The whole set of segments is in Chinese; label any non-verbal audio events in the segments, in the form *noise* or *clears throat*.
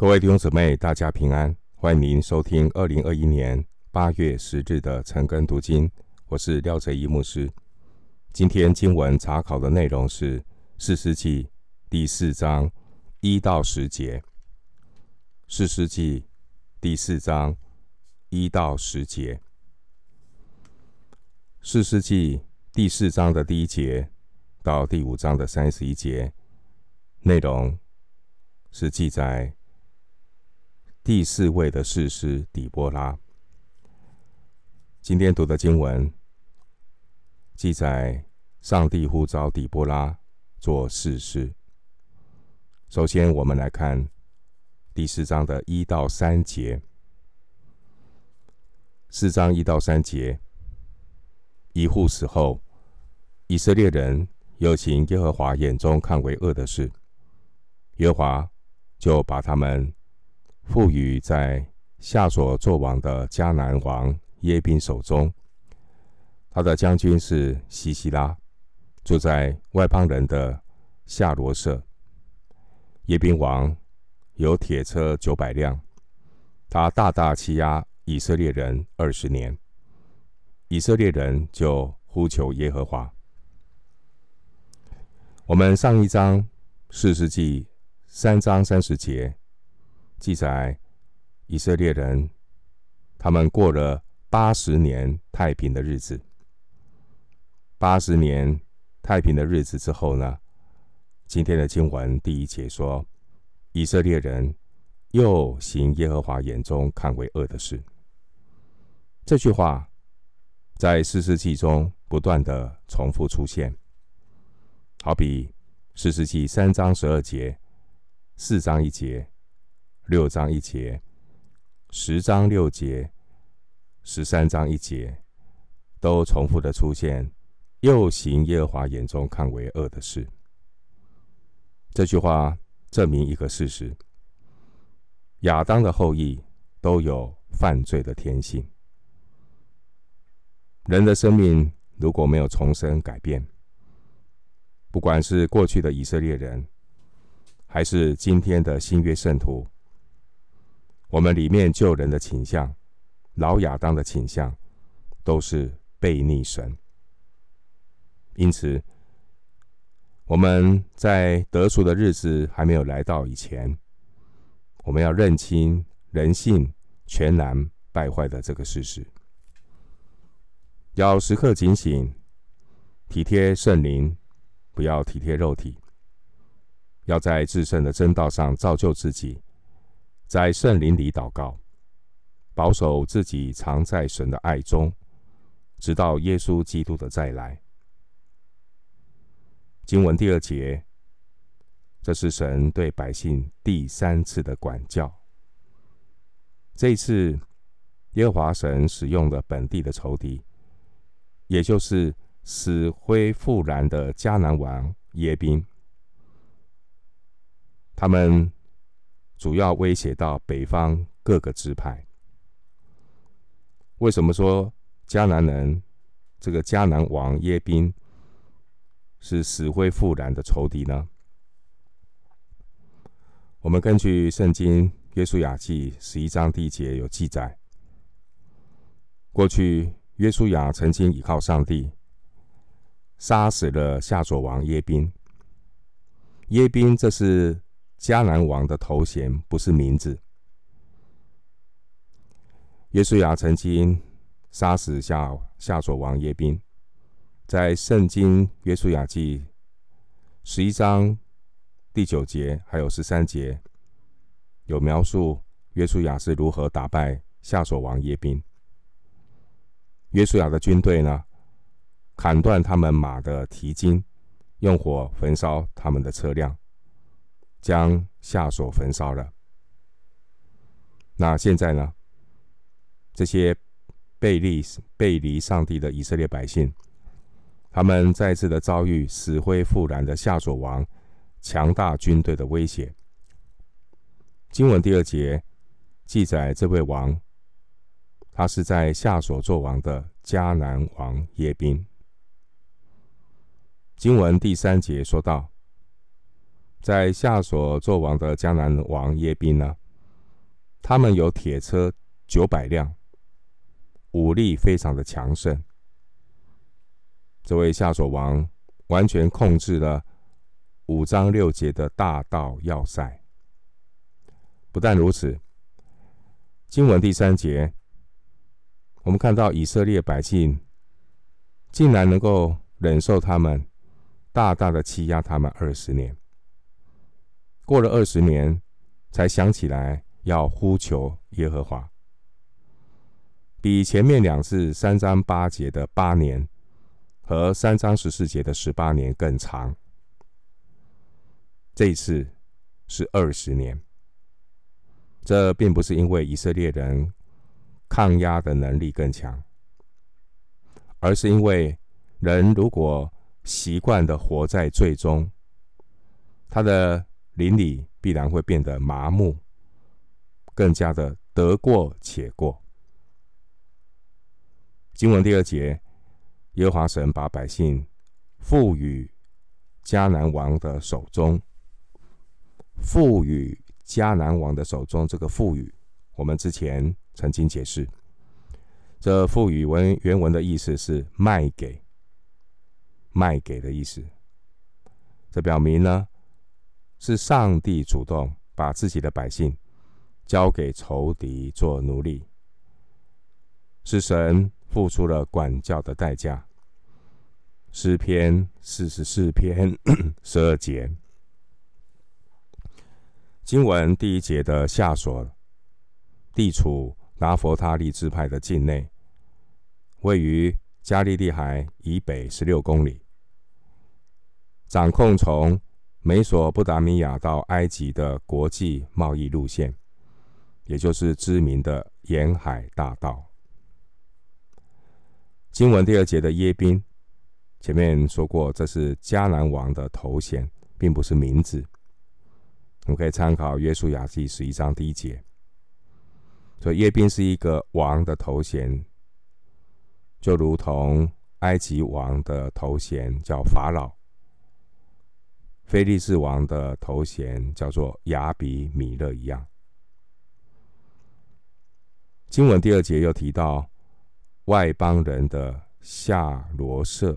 各位弟兄姊妹，大家平安！欢迎您收听二零二一年八月十日的晨更读经，我是廖哲一牧师。今天经文查考的内容是《四世纪》第四章一到十节，《四世纪》第四章一到十节，《四世纪》第四章的第一节到第五章的三十一节，内容是记载。第四位的士师底波拉，今天读的经文记载，上帝呼召底波拉做士师。首先，我们来看第四章的一到三节。四章一到三节，以户死后，以色列人又行耶和华眼中看为恶的事，耶和华就把他们。赋予在夏所作王的迦南王耶宾手中，他的将军是西西拉，住在外邦人的夏罗舍。耶宾王有铁车九百辆，他大大欺压以色列人二十年，以色列人就呼求耶和华。我们上一章四世纪三章三十节。记载以色列人，他们过了八十年太平的日子。八十年太平的日子之后呢，今天的经文第一节说，以色列人又行耶和华眼中看为恶的事。这句话在四世纪中不断的重复出现，好比四世纪三章十二节，四章一节。六章一节，十章六节，十三章一节，都重复的出现，又行耶和华眼中看为恶的事。这句话证明一个事实：亚当的后裔都有犯罪的天性。人的生命如果没有重生改变，不管是过去的以色列人，还是今天的新约圣徒。我们里面救人的倾向，老亚当的倾向，都是悖逆神。因此，我们在得赎的日子还没有来到以前，我们要认清人性全然败坏的这个事实，要时刻警醒，体贴圣灵，不要体贴肉体，要在至圣的真道上造就自己。在圣灵里祷告，保守自己藏在神的爱中，直到耶稣基督的再来。经文第二节，这是神对百姓第三次的管教。这一次，耶和华神使用了本地的仇敌，也就是死灰复燃的迦南王耶宾，他们。主要威胁到北方各个支派。为什么说迦南人这个迦南王耶宾是死灰复燃的仇敌呢？我们根据圣经约书亚记十一章第一节有记载，过去约书亚曾经倚靠上帝，杀死了夏佐王耶宾。耶宾这是。迦南王的头衔不是名字。约书亚曾经杀死夏夏所王耶宾，在圣经约书亚记十一章第九节还有十三节有描述约书亚是如何打败夏所王耶宾。约书亚的军队呢，砍断他们马的蹄筋，用火焚烧他们的车辆。将夏所焚烧了。那现在呢？这些背离背离上帝的以色列百姓，他们再次的遭遇死灰复燃的夏所王强大军队的威胁。经文第二节记载，这位王，他是在夏所作王的迦南王耶宾。经文第三节说道。在夏所作王的江南王耶宾呢，他们有铁车九百辆，武力非常的强盛。这位夏所王完全控制了五章六节的大道要塞。不但如此，经文第三节，我们看到以色列百姓竟然能够忍受他们大大的欺压他们二十年。过了二十年，才想起来要呼求耶和华，比前面两次三章八节的八年和三章十四节的十八年更长。这一次是二十年。这并不是因为以色列人抗压的能力更强，而是因为人如果习惯的活在罪中，他的。邻里必然会变得麻木，更加的得过且过。经文第二节，耶和华神把百姓赋予迦南王的手中，赋予迦南王的手中。这个赋予，我们之前曾经解释，这赋予文原文的意思是卖给，卖给的意思。这表明呢。是上帝主动把自己的百姓交给仇敌做奴隶，是神付出了管教的代价。诗篇四十四篇十二节，经文第一节的夏琐地处拿弗他利支派的境内，位于加利利海以北十六公里，掌控从。美索不达米亚到埃及的国际贸易路线，也就是知名的沿海大道。经文第二节的耶宾，前面说过，这是迦南王的头衔，并不是名字。我们可以参考约书亚记十一章第一节。所以耶宾是一个王的头衔，就如同埃及王的头衔叫法老。非利士王的头衔叫做亚比米勒一样。经文第二节又提到外邦人的夏罗设，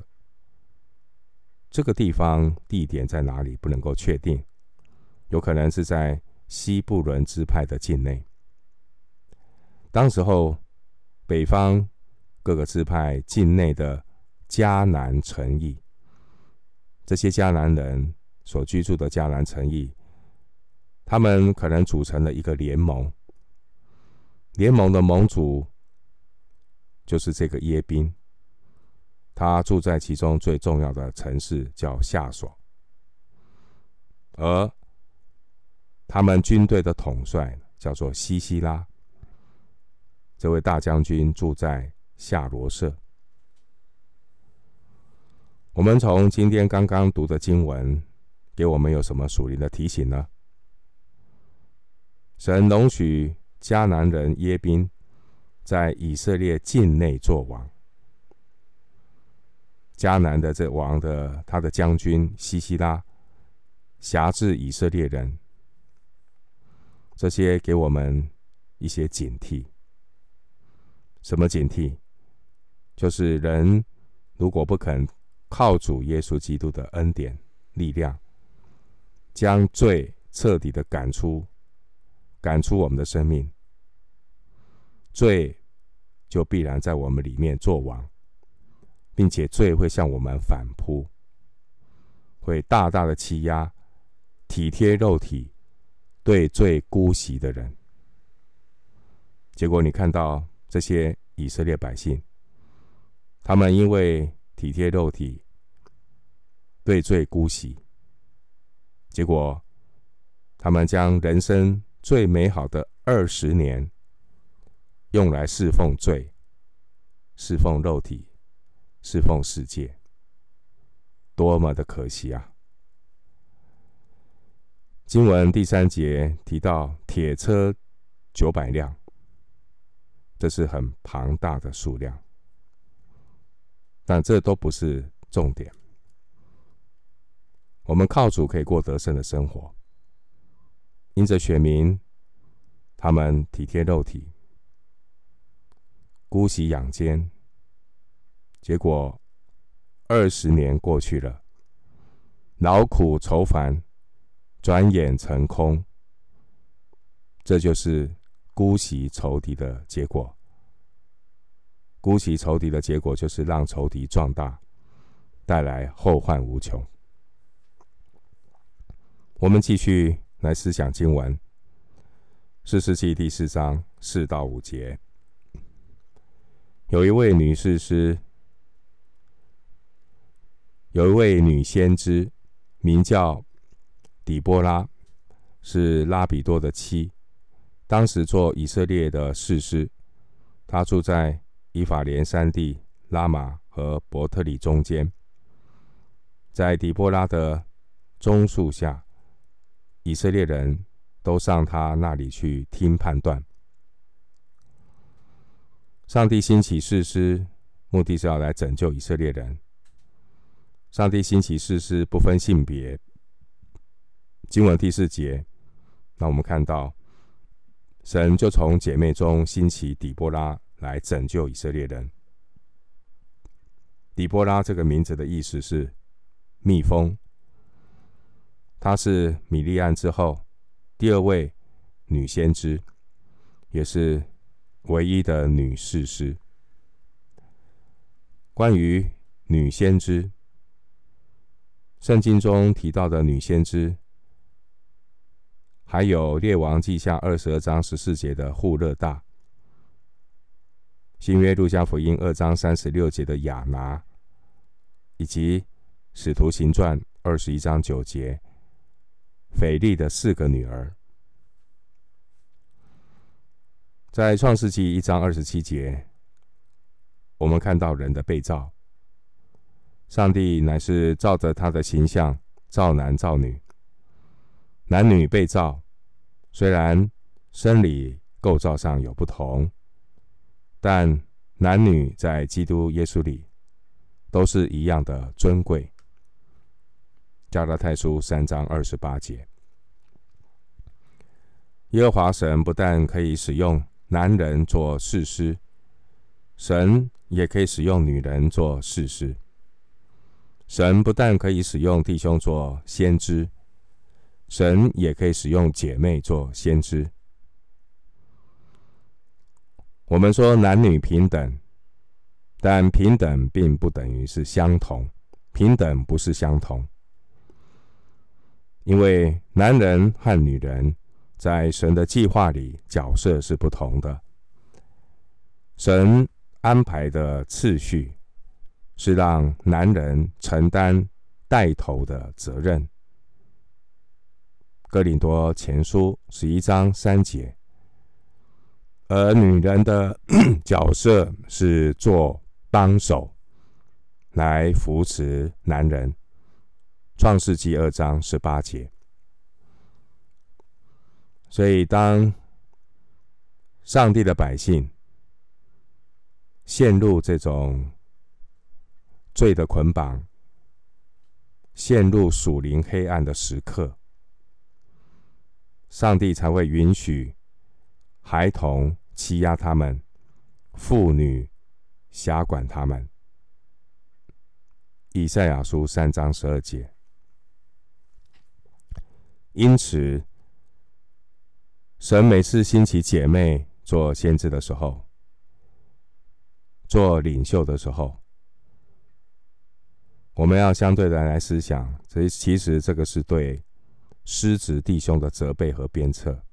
这个地方地点在哪里不能够确定，有可能是在西布伦支派的境内。当时候北方各个支派境内的迦南城邑，这些迦南人。所居住的迦南城邑，他们可能组成了一个联盟。联盟的盟主就是这个耶宾，他住在其中最重要的城市叫夏琐，而他们军队的统帅叫做西西拉。这位大将军住在夏罗设。我们从今天刚刚读的经文。给我们有什么属灵的提醒呢？神容许迦南人耶宾在以色列境内作王。迦南的这王的他的将军西西拉辖制以色列人，这些给我们一些警惕。什么警惕？就是人如果不肯靠主耶稣基督的恩典力量。将罪彻底的赶出，赶出我们的生命，罪就必然在我们里面作王，并且罪会向我们反扑，会大大的欺压体贴肉体、对罪姑息的人。结果你看到这些以色列百姓，他们因为体贴肉体、对罪姑息。结果，他们将人生最美好的二十年用来侍奉罪、侍奉肉体、侍奉世界，多么的可惜啊！经文第三节提到铁车九百辆，这是很庞大的数量，但这都不是重点。我们靠主可以过得胜的生活，因着选民，他们体贴肉体，姑息养奸，结果二十年过去了，劳苦愁烦，转眼成空。这就是姑息仇敌的结果。姑息仇敌的结果，就是让仇敌壮大，带来后患无穷。我们继续来思想经文，士师记第四章四到五节。有一位女士师，有一位女先知，名叫底波拉，是拉比多的妻。当时做以色列的士师，她住在以法莲山地拉玛和伯特里中间，在底波拉的棕树下。以色列人都上他那里去听判断。上帝兴起士师，目的是要来拯救以色列人。上帝兴起士师不分性别。经文第四节，那我们看到神就从姐妹中兴起底波拉来拯救以色列人。底波拉这个名字的意思是蜜蜂。她是米利暗之后第二位女先知，也是唯一的女士师。关于女先知，圣经中提到的女先知，还有列王记下二十二章十四节的户勒大，新约路加福音二章三十六节的亚拿，以及使徒行传二十一章九节。腓利的四个女儿，在创世纪一章二十七节，我们看到人的被造。上帝乃是照着他的形象造男造女，男女被造，虽然生理构造上有不同，但男女在基督耶稣里都是一样的尊贵。加拉太书三章二十八节，耶和华神不但可以使用男人做士师，神也可以使用女人做士师。神不但可以使用弟兄做先知，神也可以使用姐妹做先知。我们说男女平等，但平等并不等于是相同，平等不是相同。因为男人和女人在神的计划里角色是不同的，神安排的次序是让男人承担带头的责任。哥林多前书十一章三节，而女人的 *clears throat* 角色是做帮手，来扶持男人。创世纪二章十八节，所以当上帝的百姓陷入这种罪的捆绑，陷入属灵黑暗的时刻，上帝才会允许孩童欺压他们，妇女辖管他们。以赛亚书三章十二节。因此，神每次兴起姐妹做先知的时候，做领袖的时候，我们要相对的来思想，所以其实这个是对失职弟兄的责备和鞭策，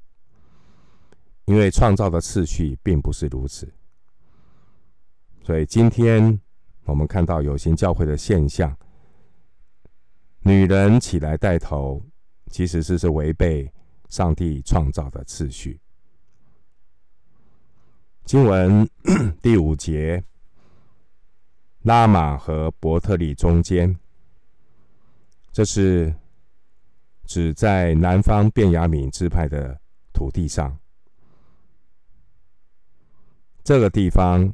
因为创造的次序并不是如此。所以今天我们看到有形教会的现象，女人起来带头。其实这是违背上帝创造的次序。经文 *coughs* 第五节，拉玛和伯特利中间，这是指在南方便雅悯支派的土地上，这个地方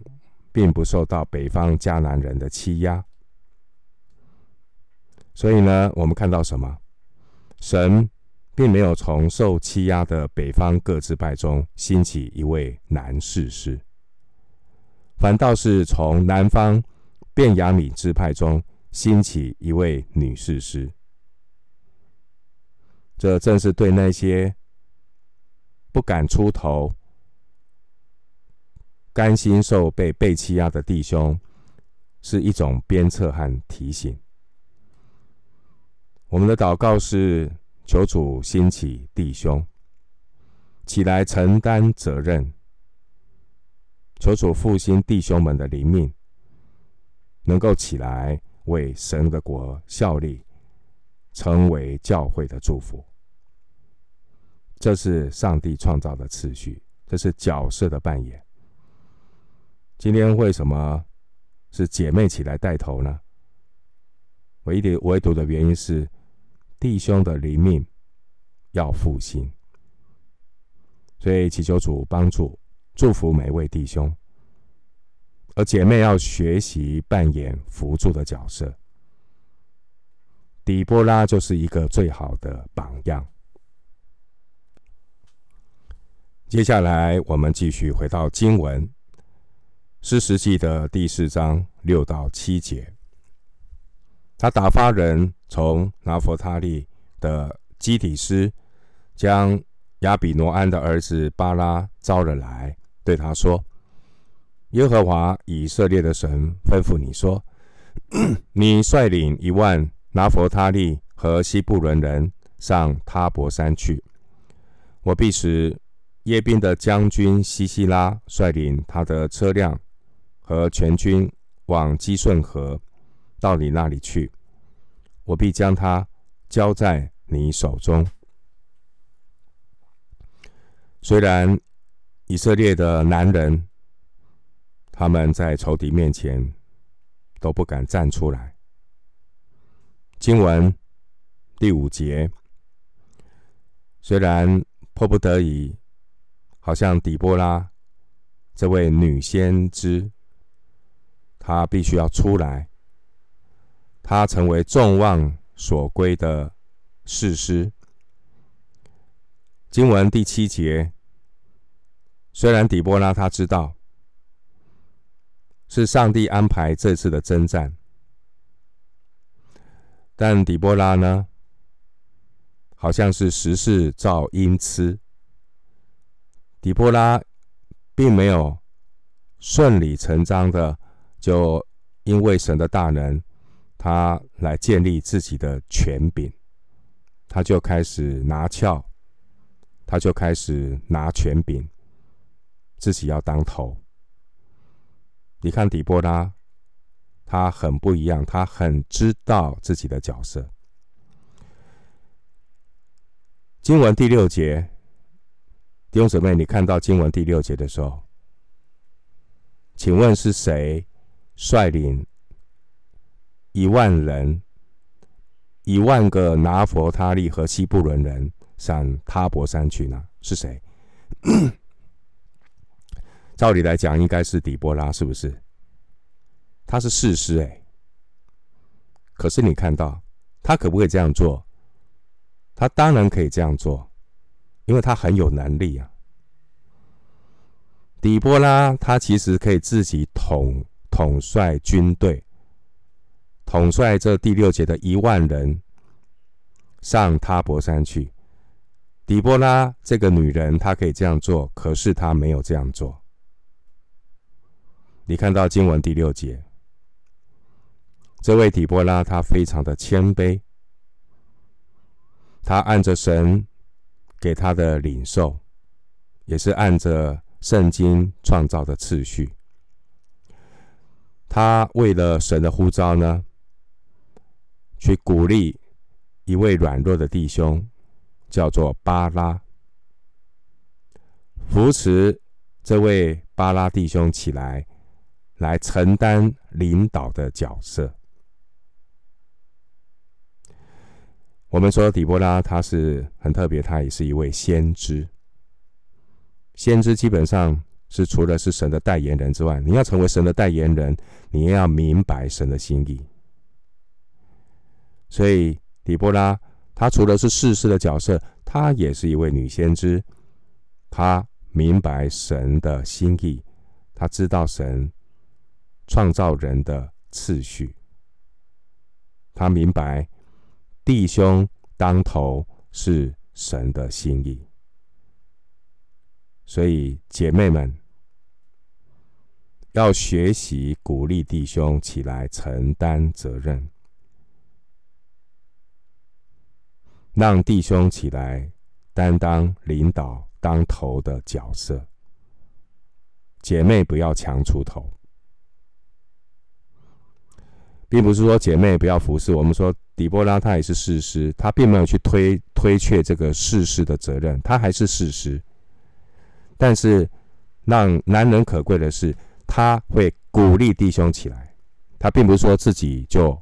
并不受到北方迦南人的欺压，所以呢，我们看到什么？神并没有从受欺压的北方各支派中兴起一位男士师，反倒是从南方便雅悯支派中兴起一位女士师。这正是对那些不敢出头、甘心受被被欺压的弟兄，是一种鞭策和提醒。我们的祷告是。求主兴起弟兄起来承担责任，求主复兴弟兄们的灵命，能够起来为神的国效力，成为教会的祝福。这是上帝创造的次序，这是角色的扮演。今天为什么是姐妹起来带头呢？唯一的唯独的原因是。弟兄的灵命要复兴，所以祈求主帮助、祝福每位弟兄，而姐妹要学习扮演辅助的角色。底波拉就是一个最好的榜样。接下来，我们继续回到经文，诗实记的第四章六到七节。他打发人从拿弗他利的基底斯，将亚比挪安的儿子巴拉招了来，对他说：“耶和华以色列的神吩咐你说，*clears throat* 你率领一万拿弗他利和西布伦人上他伯山去。我必使耶宾的将军西西拉率领他的车辆和全军往基顺河。”到你那里去，我必将他交在你手中。虽然以色列的男人，他们在仇敌面前都不敢站出来。经文第五节，虽然迫不得已，好像底波拉这位女先知，她必须要出来。他成为众望所归的士师。经文第七节，虽然底波拉他知道是上帝安排这次的征战，但底波拉呢，好像是时势造英雌。底波拉并没有顺理成章的，就因为神的大能。他来建立自己的权柄，他就开始拿翘，他就开始拿权柄，自己要当头。你看底波拉，他很不一样，他很知道自己的角色。经文第六节，弟兄姊妹，你看到经文第六节的时候，请问是谁率领？一万人，一万个拿弗他利和西布伦人上他伯山去呢？是谁？*coughs* 照理来讲，应该是底波拉，是不是？他是士师哎。可是你看到他可不可以这样做？他当然可以这样做，因为他很有能力啊。底波拉他其实可以自己统统帅军队。统帅这第六节的一万人上他博山去。底波拉这个女人，她可以这样做，可是她没有这样做。你看到经文第六节，这位底波拉她非常的谦卑，她按着神给她的领受，也是按着圣经创造的次序，她为了神的呼召呢，去鼓励一位软弱的弟兄，叫做巴拉，扶持这位巴拉弟兄起来，来承担领导的角色。我们说底波拉他是很特别，他也是一位先知。先知基本上是除了是神的代言人之外，你要成为神的代言人，你也要明白神的心意。所以，底波拉她除了是士师的角色，她也是一位女先知。她明白神的心意，她知道神创造人的次序。她明白弟兄当头是神的心意，所以姐妹们要学习鼓励弟兄起来承担责任。让弟兄起来担当领导当头的角色，姐妹不要强出头，并不是说姐妹不要服侍。我们说底波拉她也是事师，她并没有去推推却这个事师的责任，她还是事师。但是让难能可贵的是，他会鼓励弟兄起来，他并不是说自己就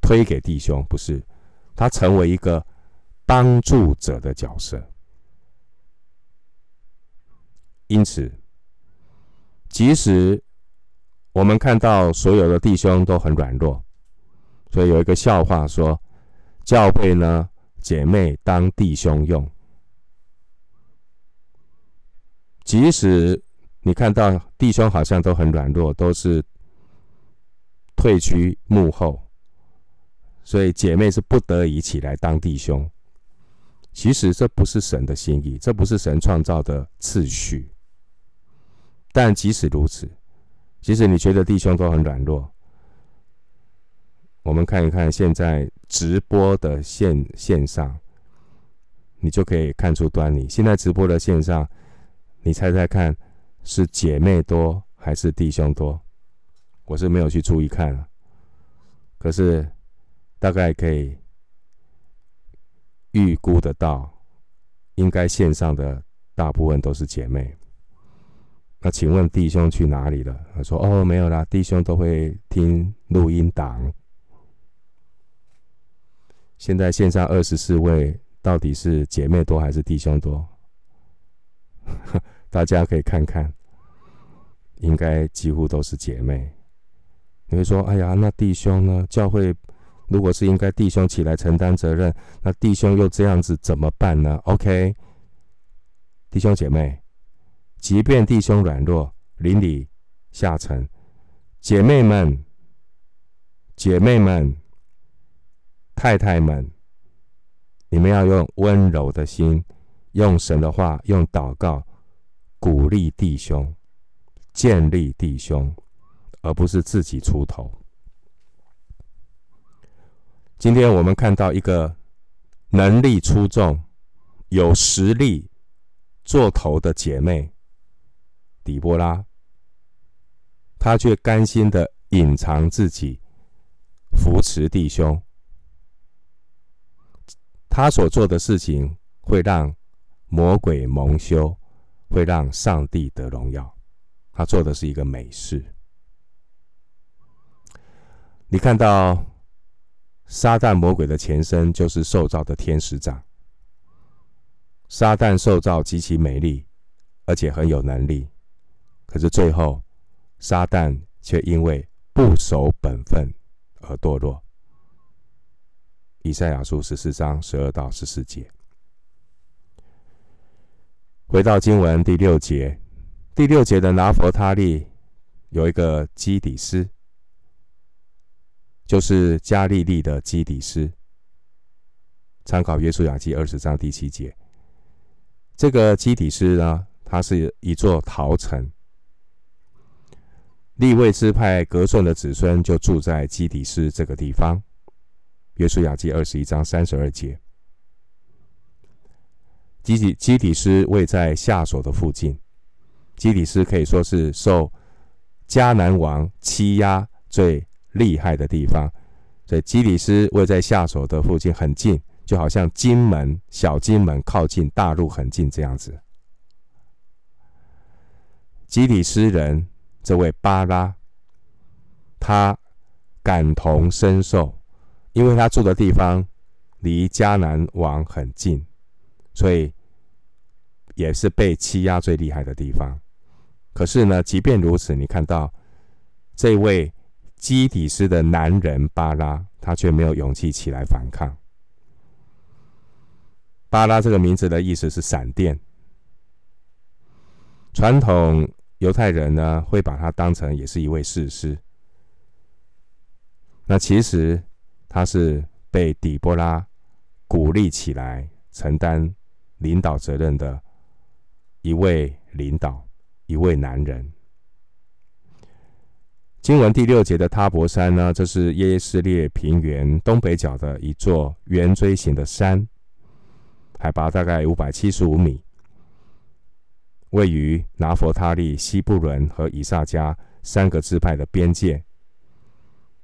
推给弟兄，不是。他成为一个帮助者的角色，因此，即使我们看到所有的弟兄都很软弱，所以有一个笑话说：教会呢，姐妹当弟兄用。即使你看到弟兄好像都很软弱，都是退居幕后。所以姐妹是不得已起来当弟兄，其实这不是神的心意，这不是神创造的次序。但即使如此，即使你觉得弟兄都很软弱，我们看一看现在直播的线线上，你就可以看出端倪。现在直播的线上，你猜猜看，是姐妹多还是弟兄多？我是没有去注意看啊，可是。大概可以预估得到，应该线上的大部分都是姐妹。那请问弟兄去哪里了？他说：“哦，没有啦，弟兄都会听录音档。”现在线上二十四位，到底是姐妹多还是弟兄多？*laughs* 大家可以看看，应该几乎都是姐妹。你会说：“哎呀，那弟兄呢？教会？”如果是应该弟兄起来承担责任，那弟兄又这样子怎么办呢？OK，弟兄姐妹，即便弟兄软弱、邻里下沉，姐妹们、姐妹们、太太们，你们要用温柔的心，用神的话，用祷告鼓励弟兄，建立弟兄，而不是自己出头。今天我们看到一个能力出众、有实力做头的姐妹底波拉，她却甘心的隐藏自己，扶持弟兄。她所做的事情会让魔鬼蒙羞，会让上帝得荣耀。她做的是一个美事。你看到。撒旦魔鬼的前身就是受造的天使长。撒旦受造极其美丽，而且很有能力，可是最后，撒旦却因为不守本分而堕落。以赛亚书十四章十二到十四节。回到经文第六节，第六节的拿弗他利有一个基底斯。就是加利利的基底斯，参考约书亚记二十章第七节。这个基底斯呢，它是一座陶城。利未支派革顺的子孙就住在基底斯这个地方。约书亚记二十一章三十二节。基底基底斯位在夏琐的附近。基底斯可以说是受迦南王欺压最厉害的地方，所以基里斯位在下手的附近很近，就好像金门、小金门靠近大陆很近这样子。基里斯人这位巴拉，他感同身受，因为他住的地方离迦南王很近，所以也是被欺压最厉害的地方。可是呢，即便如此，你看到这位。基底斯的男人巴拉，他却没有勇气起来反抗。巴拉这个名字的意思是闪电。传统犹太人呢，会把他当成也是一位士师。那其实他是被底波拉鼓励起来承担领导责任的一位领导，一位男人。经文第六节的他泊山呢，这是耶斯列平原东北角的一座圆锥形的山，海拔大概五百七十五米，位于拿弗他利、西布伦和以萨迦三个支派的边界。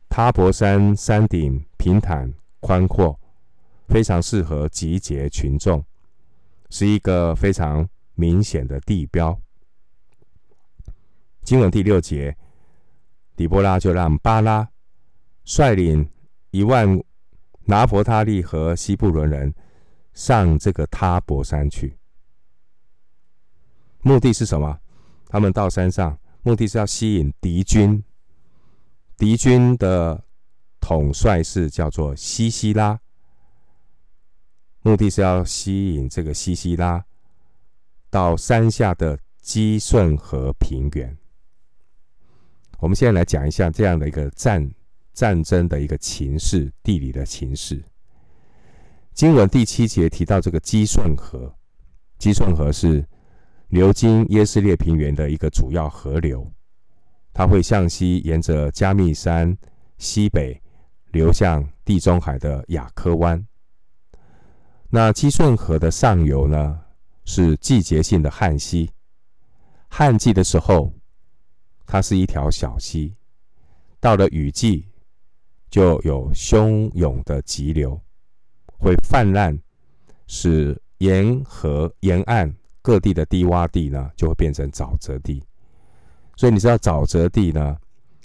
他泊山山顶平坦宽阔，非常适合集结群众，是一个非常明显的地标。经文第六节。底波拉就让巴拉率领一万拿弗他利和西布伦人上这个他伯山去，目的是什么？他们到山上，目的是要吸引敌军。敌军的统帅是叫做西西拉，目的是要吸引这个西西拉到山下的基顺河平原。我们现在来讲一下这样的一个战战争的一个情势，地理的情势。经文第七节提到这个基顺河，基顺河是流经耶斯列平原的一个主要河流，它会向西沿着加密山西北流向地中海的雅科湾。那基顺河的上游呢，是季节性的旱溪，旱季的时候。它是一条小溪，到了雨季就有汹涌的急流，会泛滥，使沿河沿岸各地的低洼地呢，就会变成沼泽地。所以你知道沼泽地呢，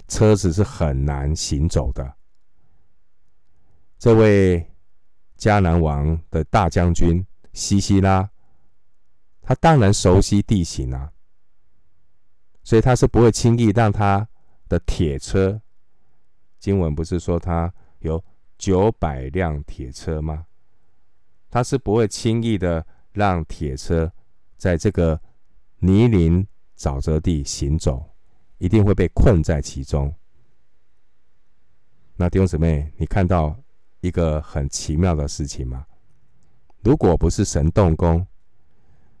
车子是很难行走的。这位迦南王的大将军西西拉，他当然熟悉地形啊。所以他是不会轻易让他的铁车，经文不是说他有九百辆铁车吗？他是不会轻易的让铁车在这个泥泞沼泽地行走，一定会被困在其中。那弟兄姊妹，你看到一个很奇妙的事情吗？如果不是神动工，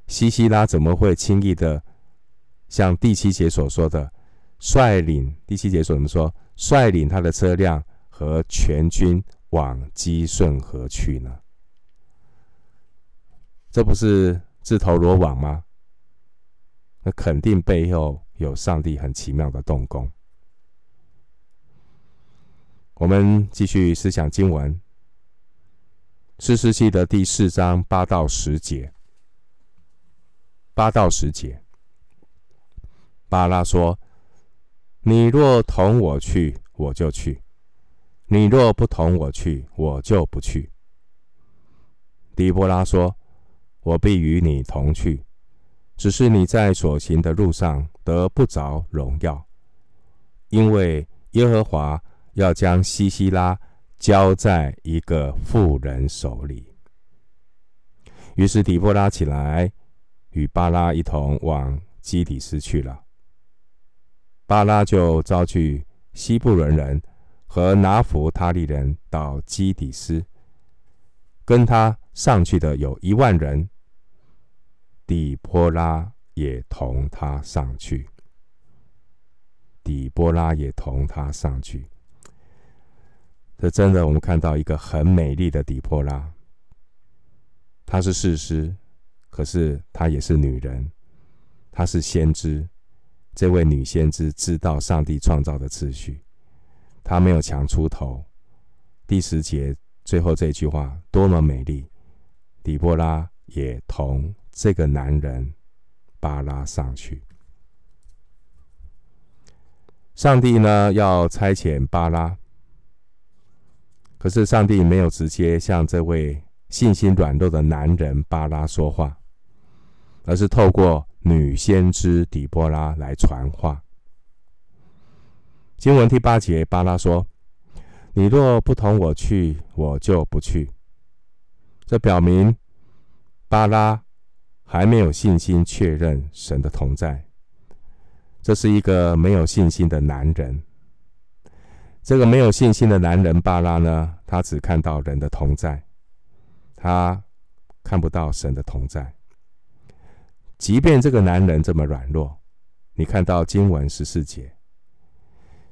西西拉怎么会轻易的？像第七节所说的，率领第七节所怎么说？率领他的车辆和全军往基顺河去呢？这不是自投罗网吗？那肯定背后有上帝很奇妙的动工。我们继续思想经文，士师记的第四章八到十节，八到十节。巴拉说：“你若同我去，我就去；你若不同我去，我就不去。”底波拉说：“我必与你同去，只是你在所行的路上得不着荣耀，因为耶和华要将西西拉交在一个妇人手里。”于是底波拉起来，与巴拉一同往基底斯去了。巴拉就招去西布伦人和拿弗他利人到基底斯，跟他上去的有一万人。底波拉也同他上去。底波拉也同他上去。这真的，我们看到一个很美丽的底波拉。她是士师，可是她也是女人，她是先知。这位女先知知道上帝创造的次序，她没有强出头。第十节最后这句话多么美丽！底波拉也同这个男人巴拉上去。上帝呢，要差遣巴拉，可是上帝没有直接向这位信心软弱的男人巴拉说话，而是透过。女先知底波拉来传话。经文第八节，巴拉说：“你若不同我去，我就不去。”这表明巴拉还没有信心确认神的同在，这是一个没有信心的男人。这个没有信心的男人巴拉呢，他只看到人的同在，他看不到神的同在。即便这个男人这么软弱，你看到经文十四节，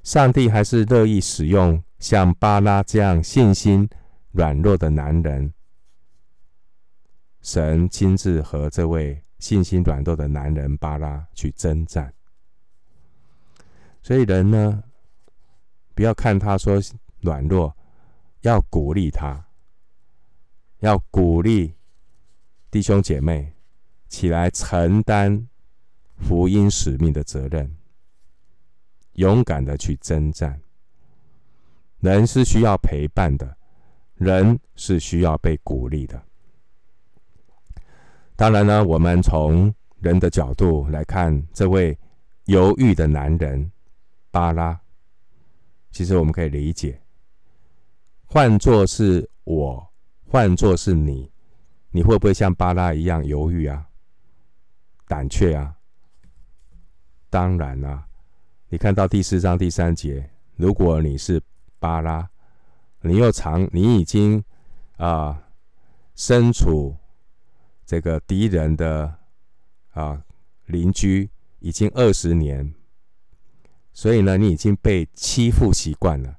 上帝还是乐意使用像巴拉这样信心软弱的男人。神亲自和这位信心软弱的男人巴拉去征战，所以人呢，不要看他说软弱，要鼓励他，要鼓励弟兄姐妹起来承担福音使命的责任，勇敢的去征战。人是需要陪伴的，人是需要被鼓励的。当然呢，我们从人的角度来看，这位犹豫的男人巴拉。其实我们可以理解，换作是我，换作是你，你会不会像巴拉一样犹豫啊、胆怯啊？当然啦、你看到第四章第三节，如果你是巴拉，你又常，你已经啊、身处这个敌人的啊、邻居，已经二十年。所以呢，你已经被欺负习惯了。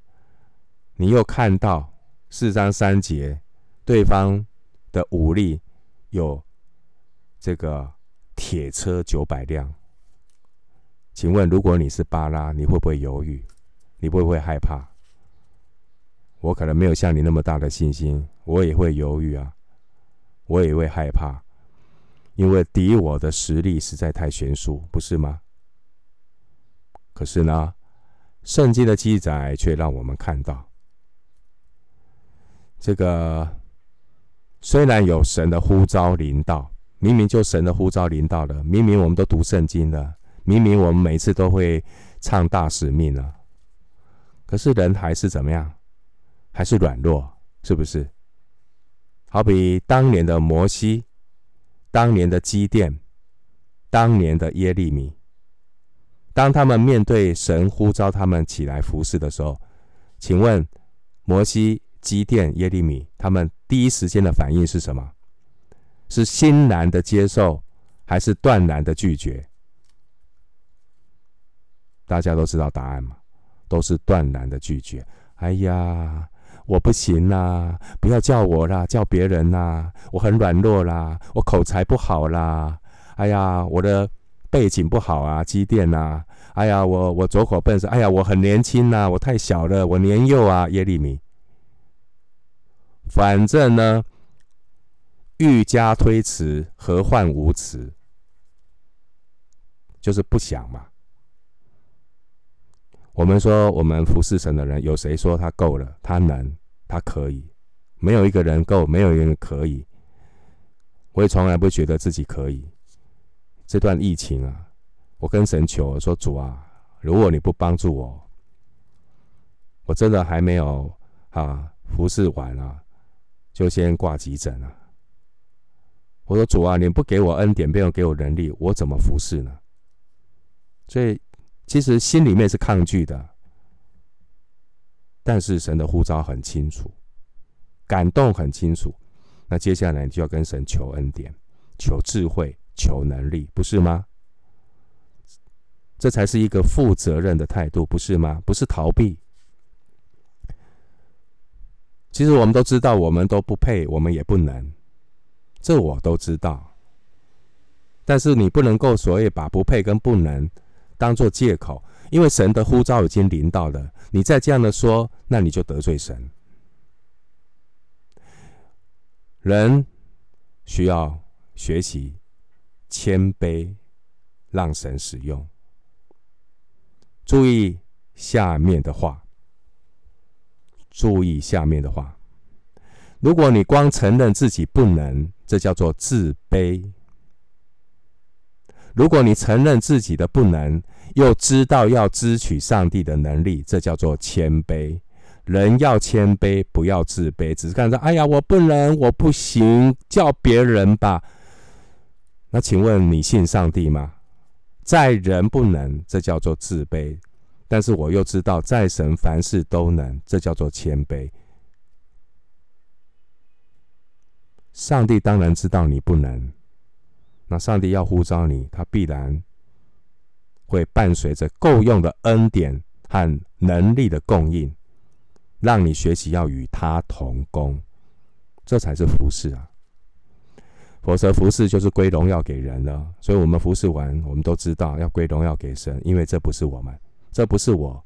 你又看到四章三节，对方的武力有这个铁车九百辆。请问，如果你是巴拉，你会不会犹豫？你会不会害怕？我可能没有像你那么大的信心，我也会犹豫啊，我也会害怕，因为敌我的实力实在太悬殊，不是吗？可是呢，圣经的记载却让我们看到，这个虽然有神的呼召临到，明明就神的呼召临到了，明明我们都读圣经了，明明我们每次都会唱大使命了，可是人还是怎么样？还是软弱，是不是？好比当年的摩西，当年的基甸，当年的耶利米。当他们面对神呼召他们起来服侍的时候，请问摩西、基甸、耶利米，他们第一时间的反应是什么？是欣然的接受，还是断然的拒绝？大家都知道答案吗？都是断然的拒绝。哎呀，我不行啦，不要叫我啦，叫别人啦，我很软弱啦，我口才不好啦。哎呀，我的。背景不好啊，基甸呐！哎呀，我我左口笨舌，哎呀，我很年轻呐、我太小了，我年幼啊，耶利米。反正呢，愈加推辞，何患无辞？就是不想嘛。我们说，我们服侍神的人，有谁说他够了？他能，他可以。没有一个人够，没有一个人可以。我也从来不觉得自己可以。这段疫情啊，我跟神求说：“主啊，如果你不帮助我，我真的还没有啊服侍完啊，就先挂急诊了。”我说：“主啊，你不给我恩典，没有给我能力，我怎么服侍呢？”所以其实心里面是抗拒的，但是神的呼召很清楚，感动很清楚。那接下来你就要跟神求恩典，求智慧。求能力，不是吗？这才是一个负责任的态度，不是吗？不是逃避。其实我们都知道，我们都不配，我们也不能，这我都知道。但是你不能够所谓把不配跟不能当做借口，因为神的呼召已经临到了，你再这样的说，那你就得罪神。人需要学习。谦卑，让神使用。注意下面的话，注意下面的话。如果你光承认自己不能，这叫做自卑；如果你承认自己的不能，又知道要支取上帝的能力，这叫做谦卑。人要谦卑，不要自卑，只是看着，哎呀，我不能，我不行，叫别人吧。那请问你信上帝吗？在人不能，这叫做自卑；但是我又知道，在神凡事都能，这叫做谦卑。上帝当然知道你不能，那上帝要呼召你，他必然会伴随着够用的恩典和能力的供应，让你学习要与他同工，这才是服侍啊。否则，服侍就是归荣耀给人了。所以，我们服侍完，我们都知道要归荣耀给神，因为这不是我们，这不是我。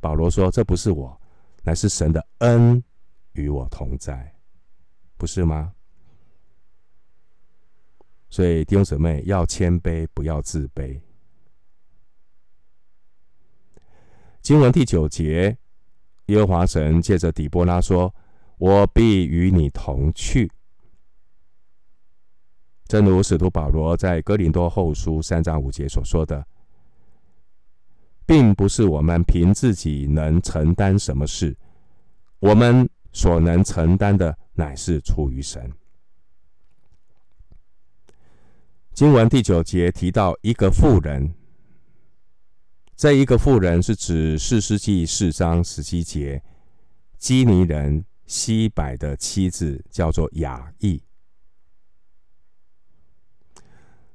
保罗说：“这不是我，乃是神的恩与我同在，不是吗？”所以，弟兄姊妹要谦卑，不要自卑。经文第九节，耶和华神借着底波拉说：“我必与你同去。”正如使徒保罗在哥林多后书三章五节所说的，并不是我们凭自己能承担什么事，我们所能承担的乃是出于神。经文第九节提到一个妇人，这一个妇人是指四世纪四章十七节，基尼人西百的妻子，叫做雅意。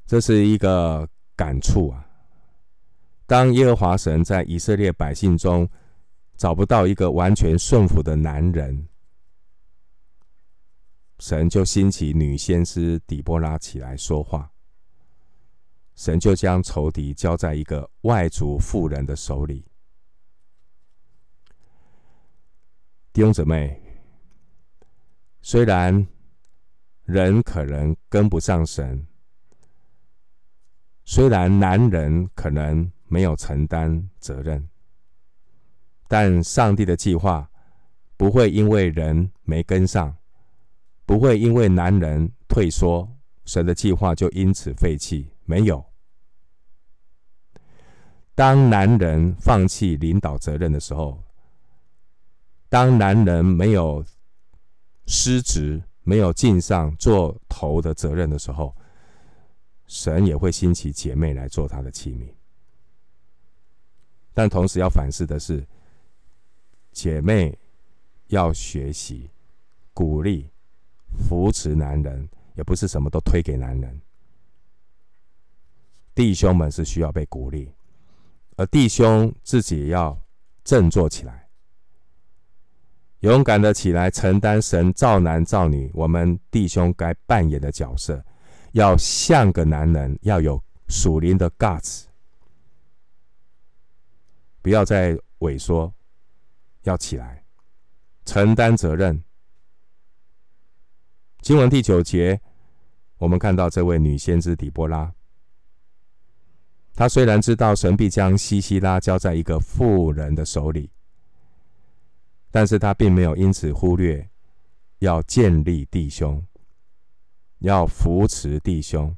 这是一个感触啊！当耶和华神在以色列百姓中找不到一个完全顺服的男人，神就兴起女先知底波拉起来说话。神就将仇敌交在一个外族妇人的手里。弟兄姊妹，虽然人可能跟不上神。虽然男人可能没有承担责任，但上帝的计划不会因为人没跟上，不会因为男人退缩，神的计划就因此废弃。没有。当男人放弃领导责任的时候，当男人没有失职、没有尽上做头的责任的时候，神也会兴起姐妹来做他的器皿，但同时要反思的是，姐妹要学习鼓励、扶持男人，也不是什么都推给男人。弟兄们是需要被鼓励，而弟兄自己要振作起来，勇敢的起来承担神造男造女，我们弟兄该扮演的角色。要像个男人，要有属灵的 guts，不要再萎缩，要起来承担责任。经文第九节，我们看到这位女先知底波拉，他虽然知道神必将西西拉交在一个妇人的手里，但是他并没有因此忽略要建立弟兄。要扶持弟兄，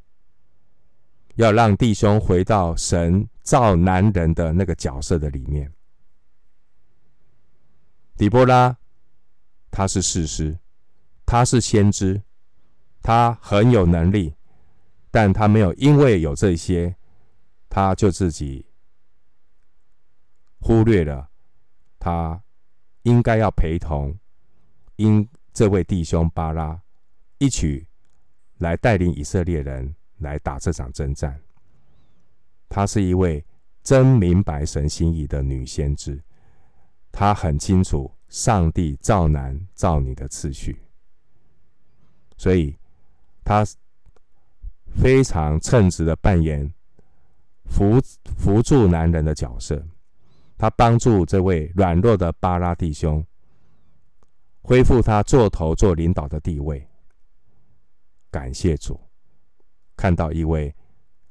要让弟兄回到神造男人的那个角色的里面。底波拉，他是士师，他是先知，他很有能力，但他没有因为有这些，他就自己忽略了他应该要陪同因这位弟兄巴拉一起。来带领以色列人来打这场征战。她是一位真明白神心意的女先知，她很清楚上帝造男造女的次序，所以她非常称职的扮演扶扶助男人的角色。他帮助这位软弱的巴拉弟兄恢复他做头做领导的地位。感谢主，看到一位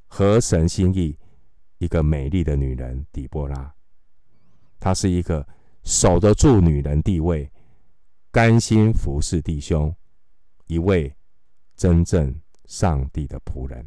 合神心意、一个美丽的女人底波拉，她是一个守得住女人地位、甘心服侍弟兄、一位真正上帝的仆人。